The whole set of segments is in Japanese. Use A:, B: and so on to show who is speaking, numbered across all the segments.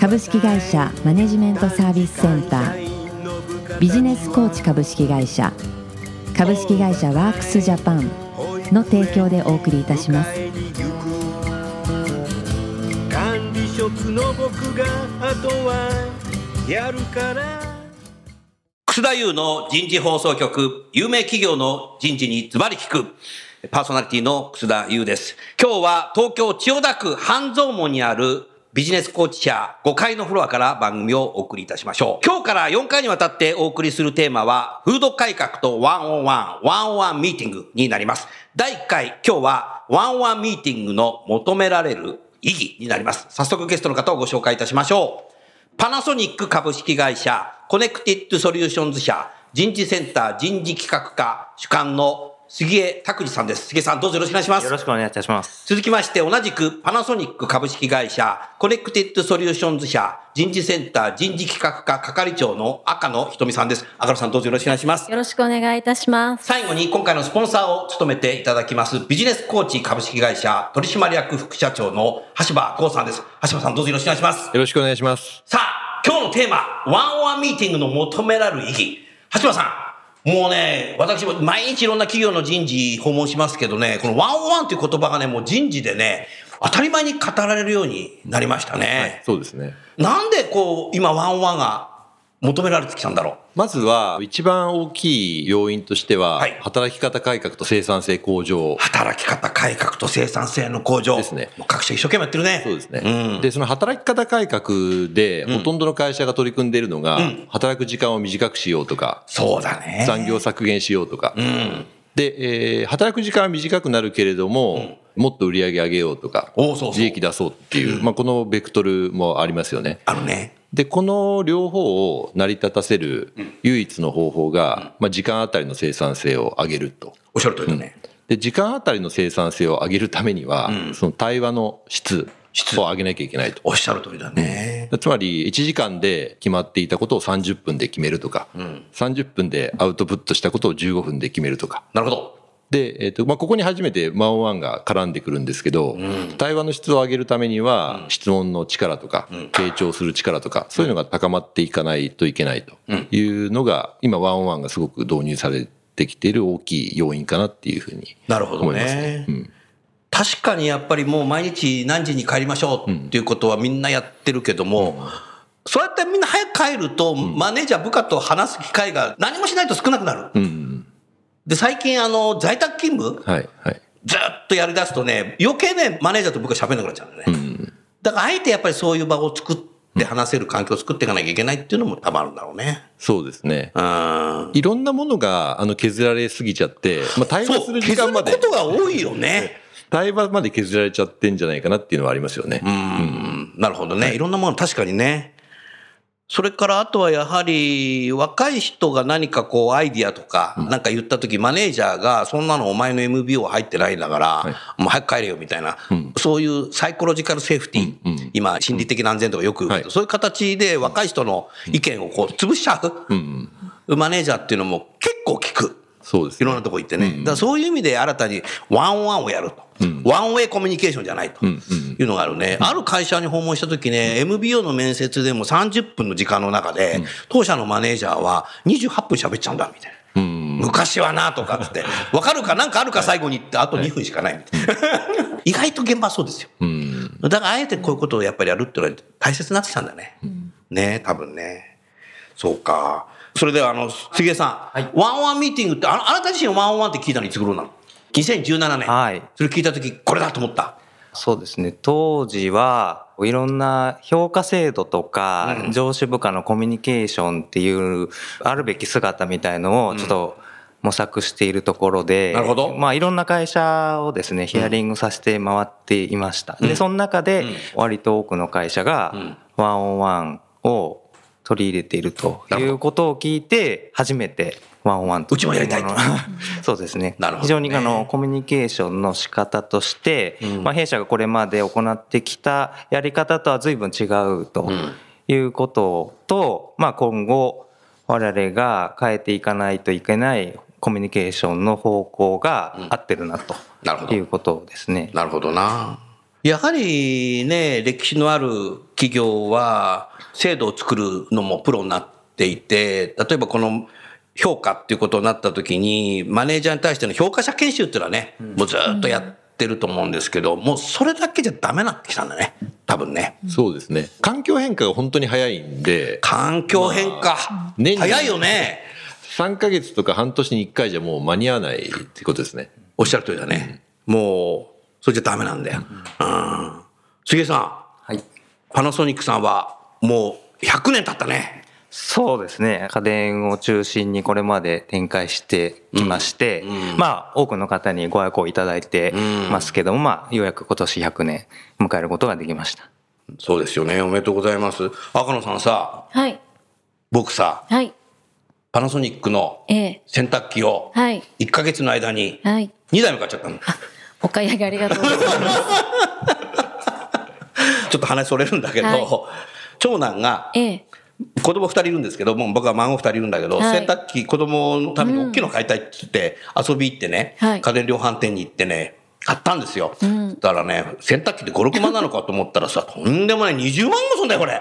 A: 株式会社マネジメントサービスセンター。ビジネスコーチ株式会社。株式会社ワークスジャパンの提供でお送りいたします。
B: 管理職の僕があとはやるから。
C: 楠田優の人事放送局、有名企業の人事にズバリ聞く、パーソナリティの楠田優です。今日は東京千代田区半蔵門にあるビジネスコーチ社5階のフロアから番組をお送りいたしましょう。今日から4回にわたってお送りするテーマは、風土改革と one on one、one on one ミーティングになります。第1回、今日は one on one ミーティングの求められる意義になります。早速ゲストの方をご紹介いたしましょう。パナソニック株式会社、コネクティッドソリューションズ社、人事センター人事企画課主幹の杉江拓司さんです。杉江さん、どうぞよろしくお願いします。
D: よろしくお願いいたします。
C: 続きまして、同じくパナソニック株式会社、コネクティッドソリューションズ社、人事センター人事企画課係長の赤野ひとみさんです。赤野さん、どうぞよろしくお願いします。
E: よろしくお願いいたします。
C: 最後に今回のスポンサーを務めていただきますビジネスコーチ株式会社取締役副社長の橋場剛さんです。橋場さんどうぞよろしくお願いします。
F: よろしくお願いします。
C: さあ、今日のテーマ、ワンオンワンミーティングの求められる意義。橋場さん、もうね、私も毎日いろんな企業の人事訪問しますけどね、このワンオンワンという言葉がね、もう人事でね、当たり前に語られるようになりましたね。
F: そうですね。
C: なんでこう、今ワンオンワンが求められてきたんだろう。
F: まずは、一番大きい要因としては、
C: はい
F: 働き方改革と生産性向上。
C: 働き方改革と生産性の向上。
F: ですね
C: 各社一生懸命やってるね。
F: そうですね。
C: うん。
F: で、その働き方改革で、ほとんどの会社が取り組んでいるのが、
C: うん
F: 働く時間を短くしようとか、
C: そうだね。
F: 残業削減しようとか。
C: うん。
F: で、えー働く時間は短くなるけれども、もっと売り上げ上げようとか、利益出そうっていう、まあ、このベクトルもありますよね。
C: あのね。
F: で、この両方を成り立たせる唯一の方法が、まあ、時間あたりの生産性を上げると。
C: おっしゃる通りだね。
F: で、時間あたりの生産性を上げるためには、
C: うん
F: その対話の質を上げなきゃいけないと。
C: おっしゃる通りだね。
F: つまり、1時間で決まっていたことを30分で決めるとか、
C: うん。
F: 30分でアウトプットしたことを15分で決めるとか。
C: なるほど。
F: で、えっ、と、まあ、ここに初めてワンワンが絡んでくるんですけど、
C: ん
F: 対話の質を上げるためには、質問の力とか、
C: ん
F: 傾聴する力とか、そういうのが高まっていかないといけないというのが、今ワンワンがすごく導入されてきている大きい要因かなっていうふうに
C: なるほど
F: 思います
C: ね
F: ね。。うん
C: 確かにやっぱりもう毎日何時に帰りましょうっていうことはみんなやってるけども、そうやってみんな早く帰ると、マネージャー部下と話す機会が何もしないと少なくなる。
F: うん。
C: で、最近あの、在宅勤務？
F: はい、はい。
C: ずっとやり出すとね、余計ね、マネージャーと部下喋んなくなっちゃうんだよね。
F: うん。
C: だからあえてやっぱりそういう場を作って話せる環境を作っていかなきゃいけないっていうのも多分あるんだろうね。
F: そうですね。
C: うん。
F: いろんなものが、あの、削られすぎちゃって、まあ、対話する時
C: 削るこ
F: 間まで、
C: とが多いよね。
F: 対話まで削られちゃってんじゃないかなっていうのはありますよね。
C: うん、なるほどね。いろんなもの確かにね。それからあとはやはり若い人が何かこうアイディアとかなんか言った時マネージャーがそんなのお前の MBO 入ってないんだからもう早く帰れよみたいなそういうサイコロジカルセーフティ
F: うんうん
C: 今心理的な安全とかよく言うけど
F: はい
C: そういう形で若い人の意見をこう潰しちゃ
F: う
C: マネージャーっていうのも結構聞く。
F: そうですね。
C: いろんなとこ行ってね。だからそういう意味で新たにワンワンをやると。ワンウェイコミュニケーションじゃないというのがあるね。ある会社に訪問した時ね、MBO の面接でも30分の時間の中で、当社のマネージャーは28分喋っちゃうんだ、みたいな。
F: うん。
C: 昔はなとかっつって、わかるかなんかあるか最後に言って、あと2分しかないみたいな。意外と現場はそうですよ。
F: うん。
C: だからあえてこういうことをやっぱりやるっていうのは大切になってきたんだね。ね多分ね。そうか。それではあの、杉江さん、ワンオンワンミーティングって、あのあなた自身ワンオンワンって聞いたのいつ頃なの？?2017 年。
D: はい
C: それ聞いた時これだと思った。
D: そうですね。当時はいろんな評価制度とか、
C: うん
D: 上司部下のコミュニケーションっていうあるべき姿みたいのをちょっと模索しているところで、
C: なるほど
D: まあいろんな会社をですね、ヒアリングさせて回っていました。
C: うん
D: で、その中で
C: うん
D: 割と多くの会社が
C: うん
D: ワンオンワンを取り入れているということを聞いて、初めてワンオンワンと
C: うちもやりたいと。
D: そうですね。
C: ね。
D: 非常にあのコミュニケーションの仕方として、まあ弊社がこれまで行ってきたやり方とは随分違うということと、まあ今後我々が変えていかないといけないコミュニケーションの方向が合ってるなと
C: なるほど。
D: いうことですね。
C: なるほどな。やはりね、歴史のある企業は制度を作るのもプロになっていて、例えばこの評価っていうことになった時に、マネージャーに対しての評価者研修っていうのはね、もうずっとやってると思うんですけど、もうそれだけじゃダメになってきたんだね。多分ね。
F: そうですね。環境変化が本当に早いんで、
C: 環境変化。
F: 年に
C: 早いよね。
F: 3ヶ月とか半年に1回じゃもう間に合わないってことですね。
C: おっしゃる通りだね。もう、それじゃダメなんだよ。うん。杉江さん、
D: はい。
C: パナソニックさんはもう100年経ったね。
D: そうですね。家電を中心にこれまで展開してきまして、まあ多くの方にご愛顧いただいてますけども、まあようやく今年100年迎えることができました。
C: そうですよね。おめでとうございます。赤野さんさ、
E: はい。
C: 僕さ、
E: はい。
C: パナソニックの
E: ええ。
C: 洗濯機を
E: はい。
C: 1ヶ月の間に
E: はい。
C: 2台も買っちゃったの。
E: お買い上げありがとうございます。
C: ちょっと話それるんだけど、
E: はい
C: 長男が
E: ええ。
C: 子供2人いるんですけど、もう僕は孫2人いるんだけど、
E: はい
C: 洗濯機子供のために大きいの買いたいって言って、遊び行ってね、
E: はい
C: 家電量販店に行ってね、買ったんですよ。
E: ん
C: そしたらね、洗濯機で5、6万なのかと思ったらさ、とんでもない20万もすんだよ、これ。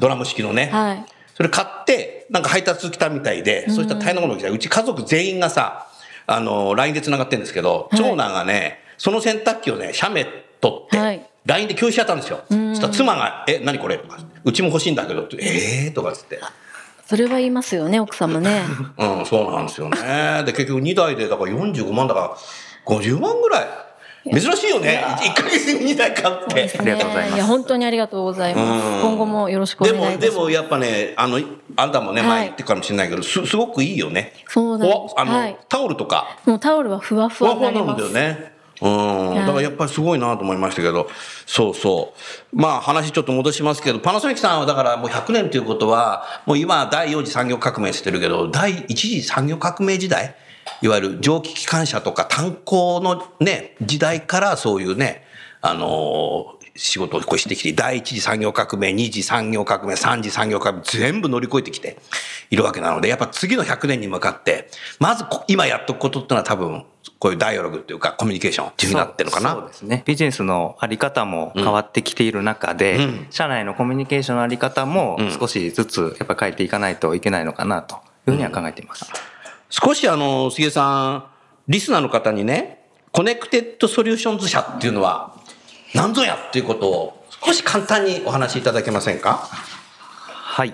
C: ドラム式のね。
E: はい。
C: それ買って、なんか配達来たみたいで、そうしたら大変なことが来た。うち家族全員がさ、あの、LINE で繋がってるんですけど、
E: はい
C: 長男がね、その洗濯機をね、写メ撮って、
E: はい
C: LINE で共有しちゃったんですよ。そしたら妻が、え、何これ？とか、うちも欲しいんだけどって、えーとかつって。
E: それは言いますよね、奥様ね。
C: うん、そうなんですよね。で、結局2台で、だから45万だから、50万ぐらい。珍しいよね。1ヶ月に2台買って。
D: ありがとうございます
E: や、本当にありがとうございます。
C: うん
E: 今後もよろしくお
C: でも、
E: 願いいたします。
C: でもやっぱね、あの、あんたもね、
E: はい
C: 前言ってるかもしれないけど、す、すごくいいよね。
E: そうなんです
C: おあの、
E: はい
C: タオルとか、
E: もうタオルはふわふ
C: ふわふわなん
E: わになります。
C: だよね。うん。
E: はい
C: だからやっぱりすごいなと思いましたけど、そうそう。まあ話ちょっと戻しますけど、パナソニックさんはだからもう100年ということは、もう今第4次産業革命してるけど、第1次産業革命時代、いわゆる蒸気機関車とか炭鉱のね、時代からそういうね、あのー仕事をこうしてきて、第一次産業革命、二次産業革命、三次産業革命、全部乗り越えてきているわけなので、やっぱ次の100年に向かって、まずこ今やっとくことってのは多分、こういうダイアログっていうか、コミュニケーションっていうふうになってるのかな？
D: そうですね。ビジネスのあり方も変わってきている中で、
C: うん
D: 社内のコミュニケーションのあり方も
C: うん
D: 少しずつやっぱり変えていかないといけないのかなというふうには考えています。
C: 少しあの、杉江さん、リスナーの方にね、コネクテッドソリューションズ社っていうのは何ぞやっていうことを少し簡単にお話しいただけませんか？
D: はい。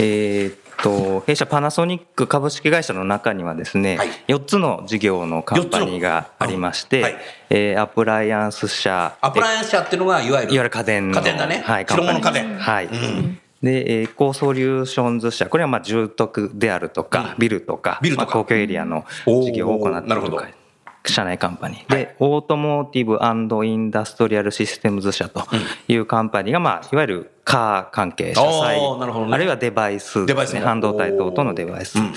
D: えーっと、弊社パナソニック株式会社の中にはですね、
C: はい
D: 4つの事業のカンパニーがありまして、
C: はい
D: えーアプライアンス社、
C: アプライアンス社っていうのが、いわゆる。
D: いわゆる家電の
C: 家電だね。
D: はい、
C: 白物家電。
D: ーはい。
C: うん
D: で、エコソリューションズ社、これはまあ住宅であるとか、
C: うん
D: ビルとか、
C: ビルとか
D: まあ公共エリアの事業を行ってい
C: なるほど
D: るとか、社内カンパニー。で、オートモーティブインダストリアルシステムズ社というカンパニーが、まあ、いわゆるカー関係、車載、あるいはデバイス
C: デバイスも
D: 半導体等々のデバイス。
C: うん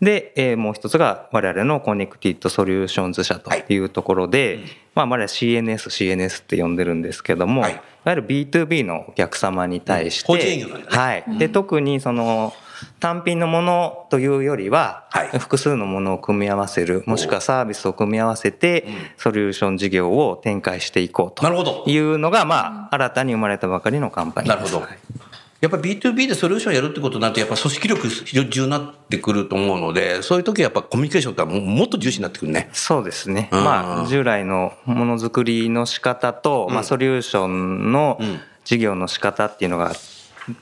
D: で、えーもう一つが我々のコネクティッドソリューションズ社とい。うところで、まあ我々は CNS、CNS って呼んでるんですけども、
C: はい。
D: い、わゆる B2B のお客様に対して、
C: うん。法人営業なんだね。
D: はい。で、特にその、単品のものというよりは、
C: はい
D: 複数のものを組み合わせる、もしくはサービスを組み合わせて、ソリューション事業を展開していこうと
C: なるほど
D: いうのが、まあ、新たに生まれたばかりのカンパニーです。
C: なるほど。やっぱり B2B でソリューションやるってことになると、やっぱ組織力非常に重要になってくると思うので、そういう時はやっぱコミュニケーションってもうもっと重視になってくるね。
D: そうですね。
C: うん
D: まあ、従来のものづくりの仕方と、まあ、ソリューションの
C: うん
D: 事業の仕方っていうのが、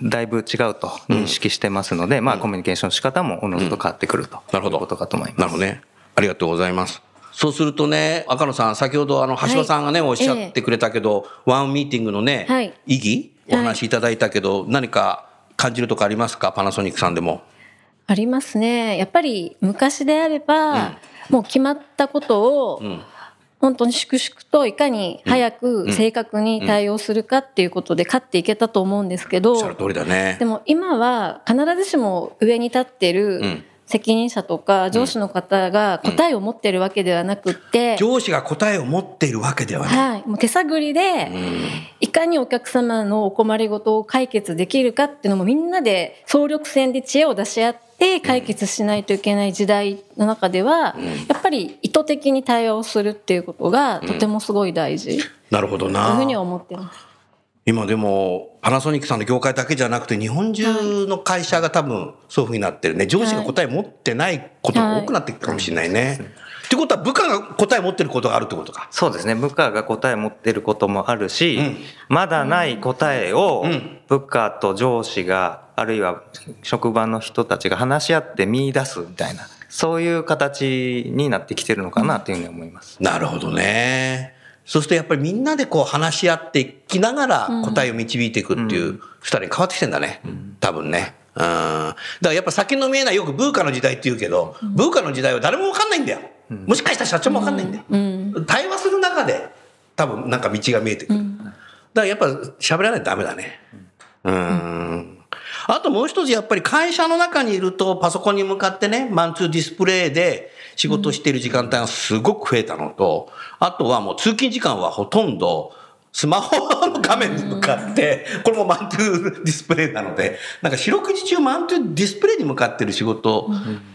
D: だいぶ違うと認識してますので、まあ、コミュニケーションの仕方もおのずと変わってくると
C: なるほど
D: いうことかと思います。
C: なるほどね。ありがとうございます。そうするとね、赤野さん、先ほどあの、橋場さんがね、おっしゃってくれたけど、ワンミーティングのね、
E: はい
C: 意義お話しいただいたけど、何か感じるとこありますか？パナソニックさんでも。
E: ありますね。やっぱり昔であれば、もう決まったことを、
C: ん
E: 本当に粛々といかに早く正確に対応するかっていうことで勝っていけたと思うんですけど、
C: おっしゃる通りだね。
E: で。も今は必ずしも上に立って
C: う
E: る
C: ん。
E: 責任者とか上司の方が答えを持ってるわけではなくって、
C: 上司が答えを持っているわけではない。
E: はい、もう手探りで、いかにお客様のお困りごとを解決できるかっていうのもみんなで総力戦で知恵を出し合って解決しないといけない時代の中では、やっぱり意図的に対話をするっていうことがとてもすごい大事
C: なるほどな
E: というふう。には思ってます。
C: 今でもパナソニックさんの業界だけじゃなくて日本中の会社が多分そういうふうになってるね。上司が答え持ってないことが多くなってきたかもしれないね。ってことは部下が答え持ってることがあるってことか。
D: そうですね部下が答え持ってることもあるし、
C: うん
D: まだない答えを
C: うん
D: 部下と上司があるいは職場の人たちが話し合って見出すみたいなそういう形になってきてるのかなというふうに思います。
C: なるほどね。そうするとやっぱりみんなでこう話し合っていきながら答えを導いていくっていうスタイルに変わってきてんだね。多分ね。うん。だからやっぱ先の見えないよく VUCA の時代って言うけど、 VUCA の時代は誰もわかんないんだよ。もしかしたら社長もわかんないんだよ。対話する中で多分なんか道が見えてくる。だからやっぱ喋らないとダメだね。うん。あともう一つやっぱり会社の中にいるとパソコンに向かってね、 man to display で仕事している時間帯がすごく増えたのと、あとはもう通勤時間はほとんどスマホの画面に向かって、これも man to display なので、なんか四六時中 man to display に向かってる仕事、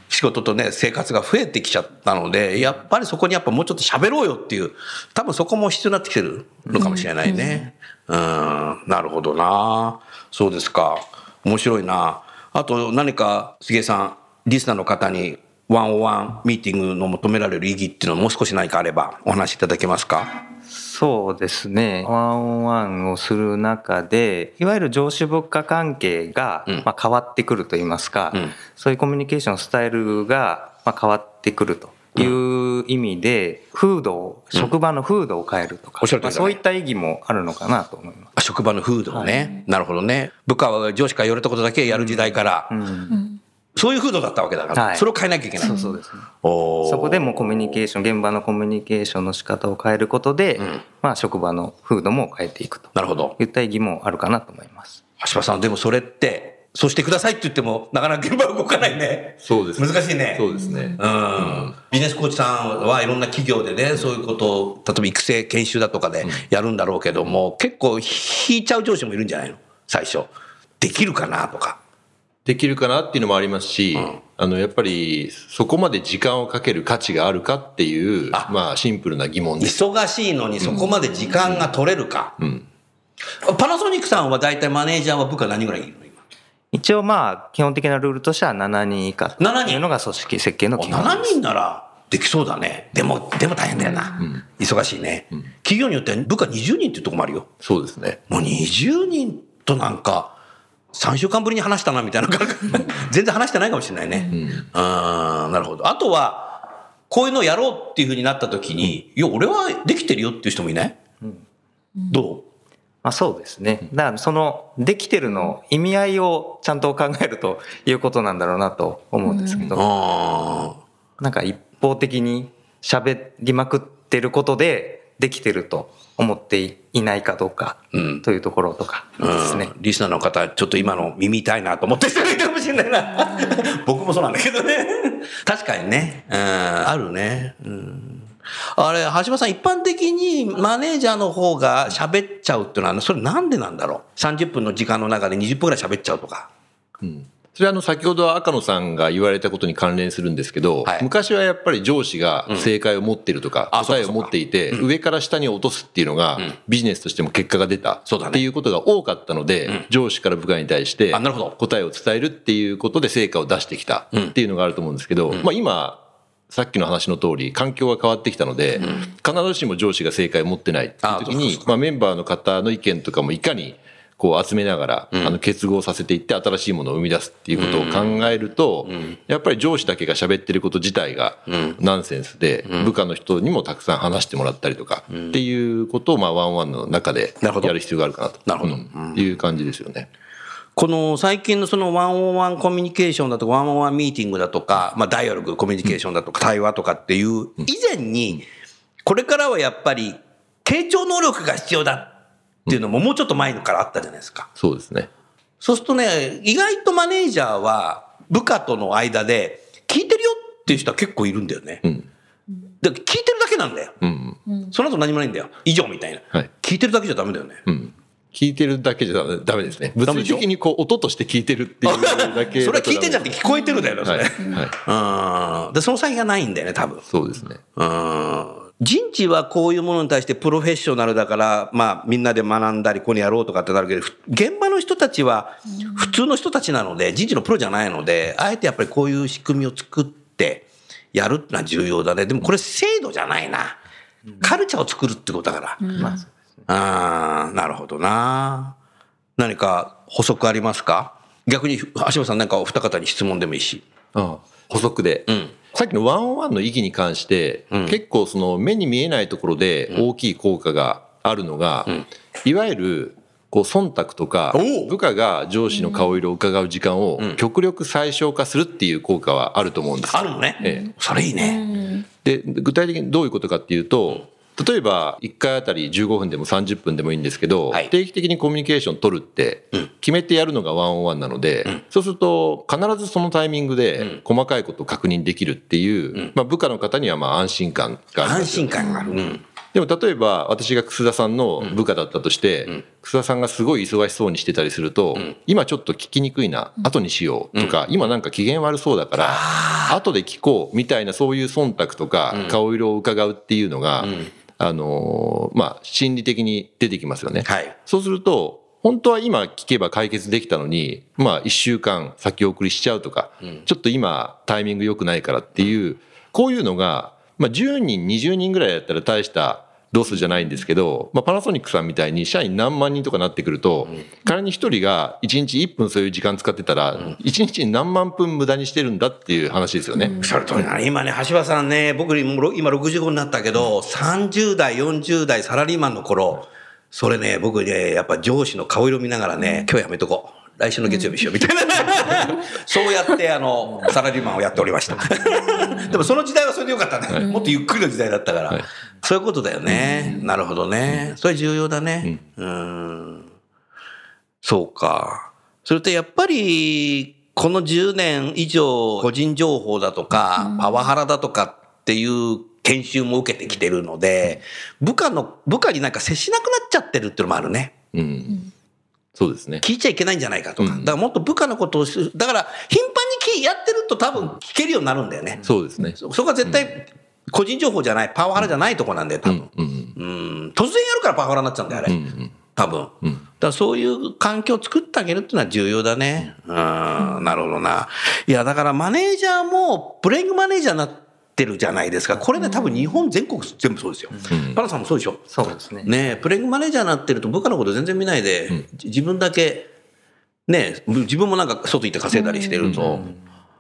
C: 仕事とね、生活が増えてきちゃったので、やっぱりそこにやっぱもうちょっと喋ろうよっていう、多分そこも必要になってきてるのかもしれないね。うん、なるほどな。そうですか。面白いな。あと何か杉江さん、リスナーの方にワンオワンミーティングの求められる意義っていうのをもう少し何かあればお話しいただけますか？
D: そうですね。ワンオンワンをする中で、いわゆる上司部下関係が、
C: うん
D: まあ、変わってくるといいますか、
C: うん
D: そういうコミュニケーションスタイルが、まあ、変わってくるという意味で、風土を、職場の風土を変えるとか、
C: おっしゃる通りだね
D: まあそういった意義もあるのかなと思います。
C: 職場の風土をね、なるほどね。部下は上司から言われたことだけやる時代から、そういう風土だったわけだから、
D: はい
C: それを変えなきゃいけない。
D: そうそうですね。そこでもコミュニケーション、現場のコミュニケーションの仕方を変えることで、
C: ん
D: まあ職場の風土も変えていくと
C: なるほど。
D: いった意義もあるかなと思います。
C: 橋場さん、でもそれって、そうしてくださいって言っても、なかなか現場は動かないね。
F: そうですね
C: 難しいね。
F: そうですね
C: うん。ビジネスコーチさんはいろんな企業でね、そういうことを、例えば育成研修だとかでやるんだろうけども、結構引いちゃう上司もいるんじゃないの？最初。できるかなとか。
F: できるかなっていうのもありますし、あのやっぱりそこまで時間をかける価値があるかっていう
C: あ
F: まあシンプルな疑問です。
C: 忙しいのにそこまで時間が取れるか。
F: ん
C: パナソニックさんは大体マネージャーは部下何ぐらいいる？
D: 一応まあ基本的なルールとしては7人以下と
C: 7人
D: いうのが組織設計の
C: お
D: 基本
C: 7人ならできそうだね。でも、でも大変だよな。忙しいね、企業によっては部下20人っていうとこもあるよ。
F: そうですね。
C: もう20人となんか、3週間ぶりに話したなみたいな感覚全然話してないかもしれないね。あーなるほど。あとは、こういうのをやろうっていうふうになった時に、いや、俺はできてるよっていう人もいない、ど
D: まあそうですね。だからそのできてるの意味合いをちゃんと考えるということなんだろうなと思うんですけ
C: う
D: ど、
C: あ
D: なんか一方的に喋りまくってることでできてると思っていないかどうか
C: うん
D: というところとかですね。
C: うんリスナーの方、ちょっと今の耳痛いなと思ってる人がいるかもしれないな。僕もそうなんだけどね。確かにね。うん、あるね。うん。あれ、橋場さん、一般的にマネージャーの方が喋っちゃうっていうのは、それなんでなんだろう ?30 分の時間の中で20分ぐらい喋っちゃうとか。
F: それはあの先ほど赤野さんが言われたことに関連するんですけど、
C: はい。
F: 昔はやっぱり上司が正解を持ってるとか、答えを持っていて、上から下に落とすっていうのが、
C: ん。
F: ビジネスとしても結果が出た
C: そうだね。
F: っていうことが多かったので、上司から部下に対して答えを伝えるっていうことで成果を出してきたっていうのがあると思うんですけど、まあ今、さっきの話の通り、環境が変わってきたので、必ずしも上司が正解を持ってないっていう時にまあメンバーの方の意見とかもいかにこう集めながら、あの結合させていって新しいものを生み出すっていうことを考えると、やっぱり上司だけが喋ってること自体がナンセンスで、部下の人にもたくさん話してもらったりとかっていうことを、まあワンワンの中でやる必要があるかなと。
C: なるほど。
F: うん。いう感じですよね。
C: この最近のそのワンオンワンコミュニケーションだとか、ワンオンワンミーティングだとか、まあダイアログ、コミュニケーションだとか、対話とかっていう、以前に、これからはやっぱり、傾聴能力が必要だっていうのももうちょっと前からあったじゃないですか。
F: そうですね。
C: そうするとね、意外とマネージャーは部下との間で、聞いてるよっていう人は結構いるんだよね。
F: うん。
C: で聞いてるだけなんだよ。
F: うん。
C: その後何もないんだよ。以上みたいな。
F: はい
C: 聞いてるだけじゃダメだよね。
F: うん。聞いてるだけじゃダメですね。物理的にこう音として聞いてるっていうだけ
C: それは聞いてんじゃんって聞こえてるだよね、そ
F: はい。
C: れ。
F: はい。
C: うん。で、その先がないんだよね、多分。
F: そうですね。
C: うん。人事はこういうものに対してプロフェッショナルだから、まあみんなで学んだり、ここにやろうとかってなるけど、ふ現場の人たちは普通の人たちなので、人事のプロじゃないので、あえてやっぱりこういう仕組みを作ってやるってのは重要だね。でもこれ制度じゃないな。カルチャーを作るってことだから。
D: まあそう
C: ああ、なるほどな。何か補足ありますか？逆に、橋本さんなんかお二方に質問でもいいし。
F: ああ補足で、
C: ん。
F: さっきのワンオンワンの意義に関して、
C: ん。
F: 結構その目に見えないところで大きい効果があるのが、いわゆるこう忖度とか部下が上司の顔色を伺う時間を極力最小化するっていう効果はあると思うんです。よ
C: あるのね。
F: ええ。
C: それいいね。
F: で具体的にどういうことかっていうと例えば1回あたり15分でも30分でもいいんですけど、
C: はい。
F: 定期的にコミュニケーション取るって決めてやるのがワンオンワンなので、そうすると必ずそのタイミングで細かいことを確認できるっていう、まあ、部下の方にはまあ安心感がありま
C: 安心感がある。うん。
F: でも例えば私が楠田さんの部下だったとして、楠田さんがすごい忙しそうにしてたりすると、今ちょっと聞きにくいな、後にしようとか、今なんか機嫌悪そうだから、後で聞こうみたいなそういう忖度とか顔色を伺うっていうのが、あのーまあ心理的に出てきますよね。
C: はい。
F: そうすると、本当は今聞けば解決できたのに、まあ一週間先送りしちゃうとか、ちょっと今タイミング良くないからっていう、こういうのが、まあ10人、20人ぐらいだったら大したロスじゃないんですけど、まあパナソニックさんみたいに社員何万人とかなってくると、仮に一人が1日1分そういう時間使ってたら、1日に何万分無駄にしてるんだっていう話ですよね。
C: それとね。今ね、橋場さんね、僕にも今65になったけど、30代、40代サラリーマンの頃、それね、僕ね、やっぱ上司の顔色見ながらね、今日やめとこう。来週の月曜日しようみたいな。そうやって、あの、サラリーマンをやっておりました。でもその時代はそれでよかったね。もっとゆっくりの時代だったから。そういうことだよね。なるほどね。それ重要だね。うん。そうか。それとやっぱり、この10年以上、個人情報だとか、パワハラだとかっていう研修も受けてきてるので、部下の、部下になんか接しなくなっちゃってるっていうのもあるね。
F: うん。そうですね。
C: 聞いちゃいけないんじゃないかとか。
F: うん
C: だからもっと部下のことをし、だから頻繁に聞いやってると多分聞けるようになるんだよね。
F: そうですね。
C: そそこは絶対個人情報じゃない、パワハラじゃないとこなんだよ、多分。
F: うん。
C: うん。突然やるからパワハラになっちゃうんだよ、あれ。
F: うん。
C: 多分。だからそういう環境を作ってあげるっていうのは重要だね。うん、なるほどな。いや、だからマネージャーもプレイングマネージャーになってるじゃないですか。これね、多分日本全国全部そうですよ。パナさんもそうでしょ
D: そうですね。
C: ねえ、プレイングマネージャーになってると部下のこと全然見ないで、じ自分だけ、ねえ、自分もなんか外行って稼いだりしてると、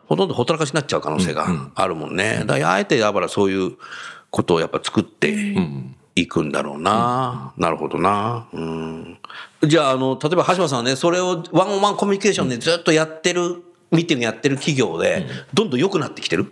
C: ほとんどほったらかしになっちゃう可能性があるもんね。だからあえて、だからそういうことをやっぱ作っていくんだろうな。なるほどな。うん。じゃあ、あの、例えば橋本さんはね、それをワンオンワンコミュニケーションでずっとやってる、ミーティングやってる企業で、どんどん良くなってきてる？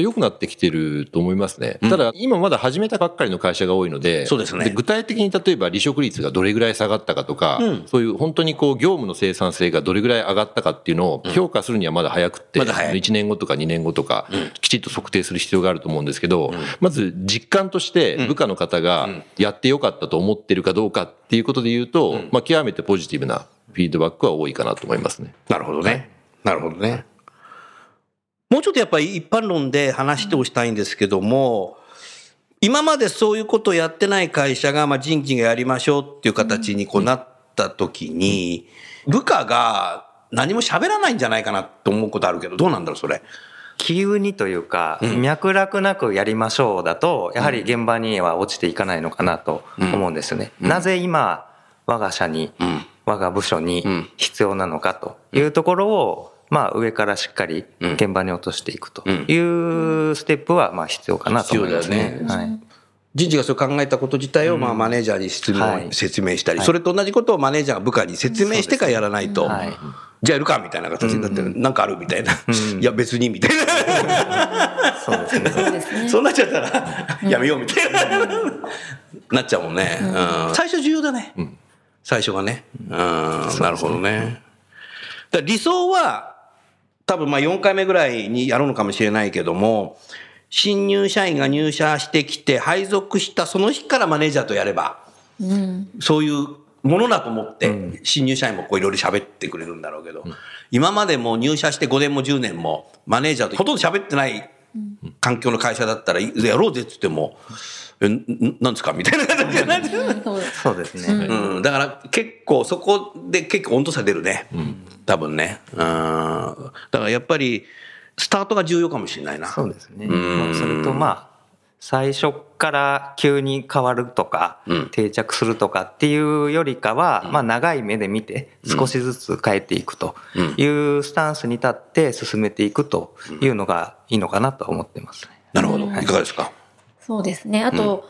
F: 良くなってきてると思いますね。ただ、今まだ始めたばっかりの会社が多いので、
C: そうですね。
F: 具体的に例えば離職率がどれぐらい下がったかとか、そういう本当にこう業務の生産性がどれぐらい上がったかっていうのを評価するにはまだ早くって、
C: まだ早い。
F: 1年後とか2年後とか、きちっと測定する必要があると思うんですけど、まず実感として部下の方がやってよかったと思ってるかどうかっていうことで言うと、まあ極めてポジティブなフィードバックは多いかなと思いますね。
C: なるほどね。なるほどね。もうちょっとやっぱり一般論で話しておしたいんですけども、今までそういうことをやってない会社が、まあ、人事がやりましょうっていう形にこうなった時に、部下が何も喋らないんじゃないかなと思うことあるけど、どうなんだろう、それ。
D: 急にというか、脈絡なくやりましょうだと、やはり現場には落ちていかないのかなと思うんですよね。なぜ今、我が社に、我が部署に必要なのかというところを、まあ上からしっかり現場に落としていくというステップはまあ必要かなと思いますね。
C: 必要だ
D: はい。
C: 人事がそう考えたこと自体をまあマネージャーに質問、
D: はい。
C: 説明したり、それと同じことをマネージャーが部下に説明してからやらないと、
D: はい
C: じゃあやるかみたいな形になって、なんかあるみたいな、いや別にみたいな、
D: そうですね。
E: そう
C: なっちゃったらやめようみたいな、なっちゃうもんね、うん。最初重要だね、最初がね、うん、なるほどね。だ理想は多分まあ4回目ぐらいにやるのかもしれないけども、新入社員が入社してきて配属したその日からマネージャーとやれば、そういうものだと思って、新入社員もこういろいろ喋ってくれるんだろうけど、今までも入社して5年も10年もマネージャーとほとんど喋ってない環境の会社だったら、やろうぜって言っても、え、んんなんですか？みたいな感じになっちゃう
E: そうです
D: そうですね。
C: うん、だから結構そこで結構温度差出るね。多分ね。うん。だからやっぱりスタートが重要かもしれないな。
D: そうですね。
C: ん
D: まあそれとまあ、最初から急に変わるとか、
C: うん
D: 定着するとかっていうよりかは、まあ長い目で見て少しずつ変えていくというスタンスに立って進めていくというのがいいのかなと思ってますね。
C: なるほど。いかがですか？
E: そうですね。あと、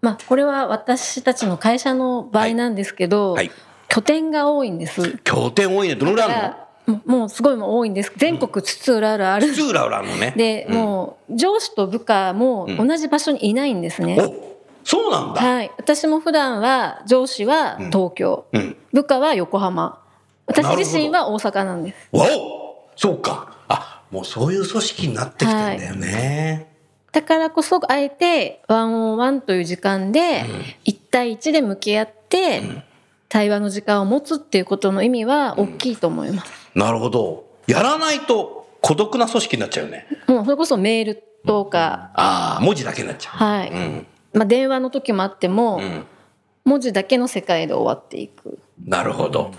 E: まあ、これは私たちの会社の場合なんですけど、
C: はいはい
E: 拠点が多いんです。
C: 拠点多いね。どのぐらいあるの？
E: もうもうすごいもう多いんです。全国津々浦々ある。
C: 津々浦々あるのね。
E: で、もう上司と部下も同じ場所にいないんですね。
C: おそうなんだ。
E: はい。私も普段は上司は東京、
C: うん。
E: 部下は横浜。私自身は大阪なんです。
C: わおそうか。あ、もうそういう組織になってきてんだよね。
E: だからこそ、あえて、ワンオンワンという時間で、一対一で向き合って、対話の時間を持つっていうことの意味は大きいと思います。
C: なるほど。やらないと孤独な組織になっちゃうよね。
E: もうそれこそメールとか、
C: ああ、文字だけになっちゃう。
E: はい。
C: うん。
E: まあ電話の時もあっても、
C: ん
E: 文字だけの世界で終わっていく。
C: なるほど。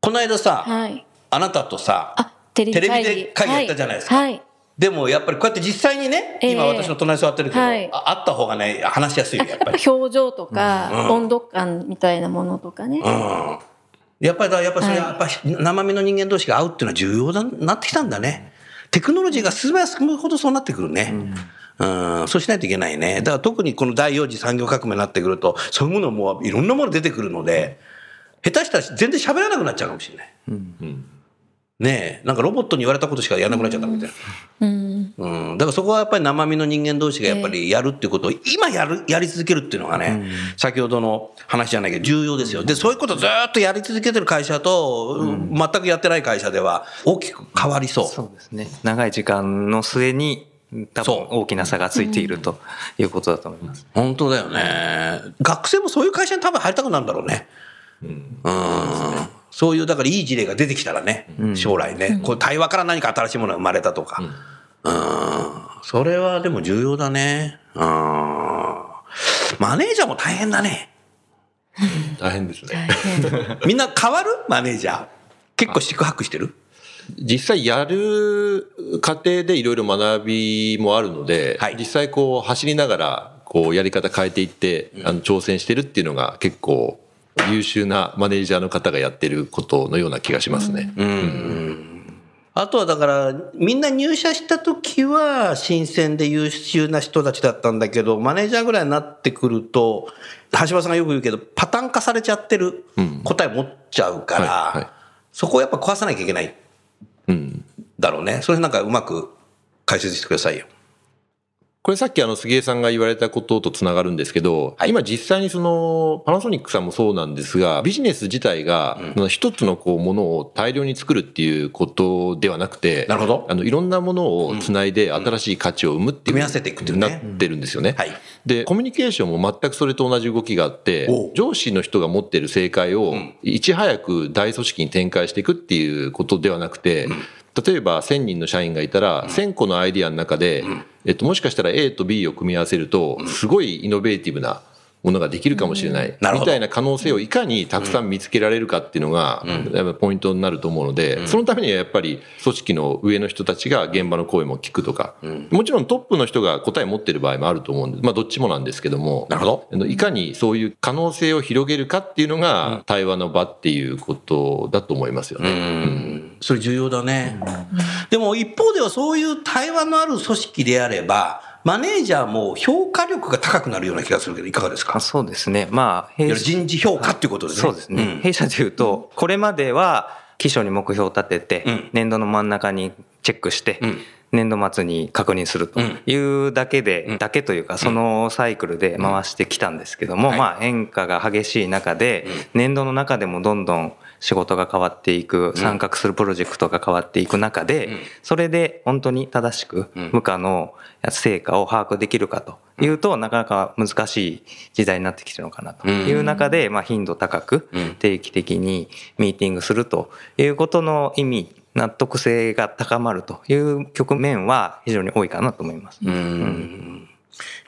C: この間さ、
E: はい。
C: あなたとさ。
E: テレビ
C: で会議やったじゃないですか
E: はい。はい
C: でもやっぱりこうやって実際にね、
E: ええ
C: 今私の隣に座ってるけど、
E: はい
C: ああった方がね、話しやすいよ、やっぱり。
E: 表情とか、
C: うん
E: 温度感みたいなものとかね。
C: うん。やっぱりだ、やっぱりそれ、
E: はい
C: やっぱり生身の人間同士が会うっていうのは重要だなってきたんだね。テクノロジーが進めば進むほどそうなってくるね。うん、そうしないといけないね。だから特にこの第4次産業革命になってくると、そういうものもいろんなもの出てくるので、下手したら全然喋らなくなっちゃうかもしれない。ねえ、なんかロボットに言われたことしかやらなくなっちゃったみたいな。
E: うん。
C: うん、だからそこはやっぱり生身の人間同士がやっぱりやるっていうことを今やる、やり続けるっていうのがね、先ほどの話じゃないけど重要ですよ。で、そういうことをずーっとやり続けてる会社と、全くやってない会社では大きく変わりそう。
D: そうですね。長い時間の末に多分大きな差がついているということだと思います。
C: 本当だよね。学生もそういう会社に多分入りたくなるんだろうね。うん。そういう、だからいい事例が出てきたらね、将来ね、こう対話から何か新しいものが生まれたとか。うん。それはでも重要だね。うん。マネージャーも大変だね。
F: 大変ですね。
C: みんな変わる？マネージャー。結構宿泊してる？
F: 実際やる過程でいろいろ学びもあるので、
C: はい
F: 実際こう走りながらこうやり方変えていって、あの挑戦してるっていうのが結構優秀なマネージャーの方がやってることのような気がしますね。
C: あとはだから、みんな入社した時は新鮮で優秀な人たちだったんだけど、マネージャーぐらいになってくると、橋場さんがよく言うけど、パターン化されちゃってる答え持っちゃうから、
F: はいはい
C: そこをやっぱ壊さなきゃいけない
F: うん。
C: だろうね。それなんかうまく解説してくださいよ。
F: これさっきあの杉江さんが言われたこととつながるんですけど、今実際にそのパナソニックさんもそうなんですが、ビジネス自体が一つのこうものを大量に作るっていうことではなくて、
C: なるほど。
F: あのいろんなものをつないで新しい価値を生むっていう、
C: 組み合わせていくっていうね。
F: なってるんですよね。
C: はい。
F: で、コミュニケーションも全くそれと同じ動きがあって上司の人が持っている正解をいち早く大組織に展開していくっていうことではなくて、例えば1000人の社員がいたら、1000個のアイディアの中で、えっと、もしかしたら A と B を組み合わせると、すごいイノベーティブなものができるかもしれない。
C: なるほど。
F: みたいな可能性をいかにたくさん見つけられるかっていうのが、やっぱポイントになると思うので、そのためにはやっぱり組織の上の人たちが現場の声も聞くとか、もちろんトップの人が答え持ってる場合もあると思うんで、まあどっちもなんですけども、
C: なるほど。
F: あのいかにそういう可能性を広げるかっていうのが対話の場っていうことだと思いますよね。うん。
C: それ重要だね。でも一方ではそういう対話のある組織であれば、マネージャーも評価力が高くなるような気がするけど、いかがですか？
D: あそうですね。まあ、弊
C: る人事評価っていうことですね。
D: そうですね。
C: ん。
D: 弊社で言うと、これまでは、基礎に目標を立てて、
C: うん。
D: 年度の真ん中にチェックして、
C: うん。
D: 年度末に確認するというだけで、
C: うん。
D: だけというか、そのサイクルで回してきたんですけども、
C: はい。
D: まあ変化が激しい中で、年度の中でもどんどん仕事が変わっていく、参画するプロジェクトが変わっていく中で、それで本当に正しく
C: ん。
D: 部下の成果を把握できるかというと、なかなか難しい時代になってきてるのかなという中で、まあ頻度高く
C: うん。
D: 定期的にミーティングするということの意味、納得性が高まるという局面は非常に多いかなと思います。
C: うん。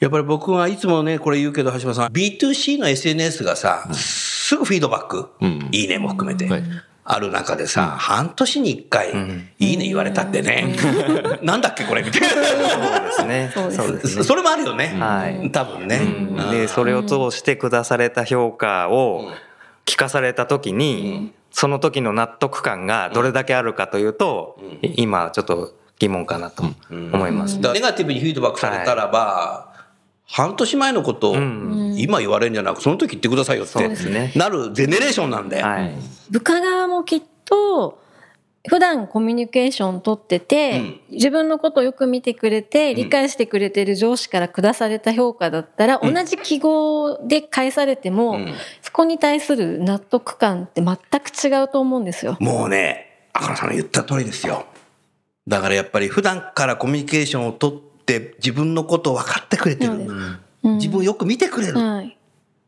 C: やっぱり僕はいつもね、これ言うけど、橋本さん、B2C の SNS がさ、すぐフィードバック、
F: うん。
C: いいねも含めて、
F: はい。
C: ある中でさ、半年に一回、いいね言われたってね、なんだっけこれみたいな。
D: そうですね。
E: そうです。
D: ね。
C: それもあるよね。
D: はい。
C: 多分ね。うん。
D: で、それを通して下された評価を聞かされた時に、その時の納得感がどれだけあるかというと、今ちょっと疑問かなと思います。
C: ネガティブにフィードバックされたらば、半年前のことを今言われるんじゃなく、その時言ってくださいよっ
D: そう
C: て
D: ですね
C: なるゼネレーションなんで。
D: はい。
E: 部下側もきっと普段コミュニケーション取ってて、
C: うん
E: 自分のことをよく見てくれて理解してくれてる上司から下された評価だったら、同じ記号で返されても、
C: うん
E: そこに対する納得感って全く違うと思うんですよ。
C: もうね、赤野さんの言った通りですよ。だからやっぱり普段からコミュニケーションを取って自分のことを分かってくれてる。
E: そうん
C: 自分をよく見てくれる。
E: はい。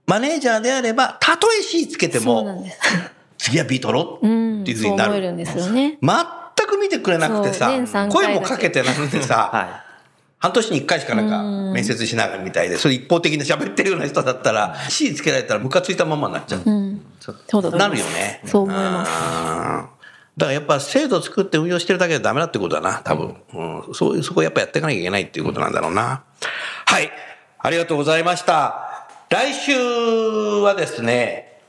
C: マネージャーであれば、たとえ C つけても。次は B 取ろう
E: うん
C: っていうふうになる。
E: るんですよね。
C: 全く見てくれなくてさ声もかけてなくてさ、
D: は
C: 半年に一回しかなんか
E: うん
C: 面接しながらみたいで、それ一方的に喋ってるような人だったら、C つけられたらムカついたままになっちゃう。
E: うん。
C: なるよね。
E: そう思います。
C: だからやっぱ制度作って運用してるだけでダメだってことだな、多分。うん。そういう、そこやっぱやっていかなきゃいけないっていうことなんだろうな。はい。ありがとうございました。来週はですね、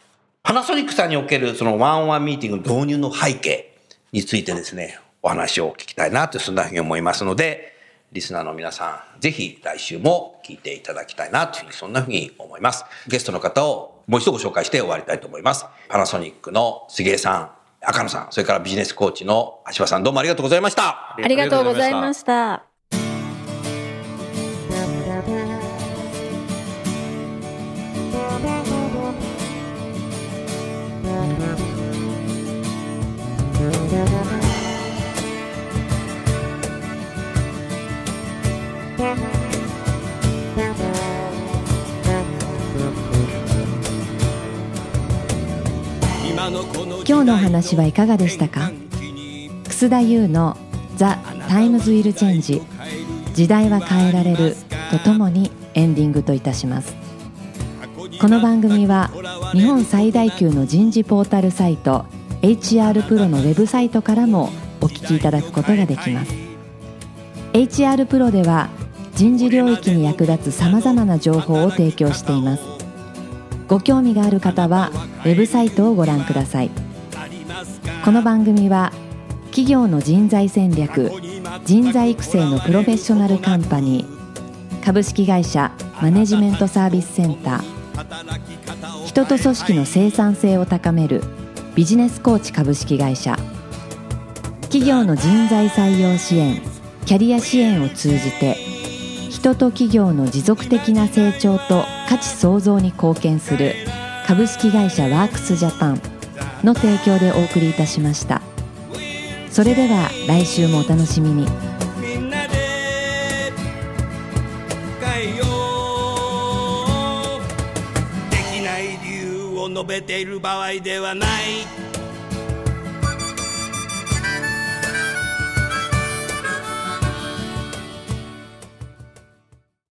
C: パナソニックさんにおけるそのワンワンミーティング導入の背景についてですね、お話を聞きたいなと、そんなふうに思いますので、リスナーの皆さん、ぜひ来週も聞いていただきたいなというふうに、そんなふうに思います。ゲストの方をもう一度ご紹介して終わりたいと思います。パナソニックの杉江さん、赤野さん、それからビジネスコーチの橋場さん、どうもありがとうございました。
E: ありがとうございました。
A: 今日のお話はいかがでしたか？楠田優の「 The Times Will Change 時代は変えられる」とともにエンディングといたします。この番組は日本最大級の人事ポータルサイト HR プロのウェブサイトからもお聞きいただくことができます。HR プロでは人事領域に役立つさまざまな情報を提供しています。ご興味がある方はウェブサイトをご覧ください。この番組は企業の人材戦略人材育成のプロフェッショナルカンパニー株式会社マネジメントサービスセンター人と組織の生産性を高めるビジネスコーチ株式会社企業の人材採用支援キャリア支援を通じて人と企業の持続的な成長と値創造に貢献する株式会社ワークスジャパンの提供でお送りいたしました。それでは来週もお楽しみに。
B: みんなで変えよう。できない理由を述べている場合ではない。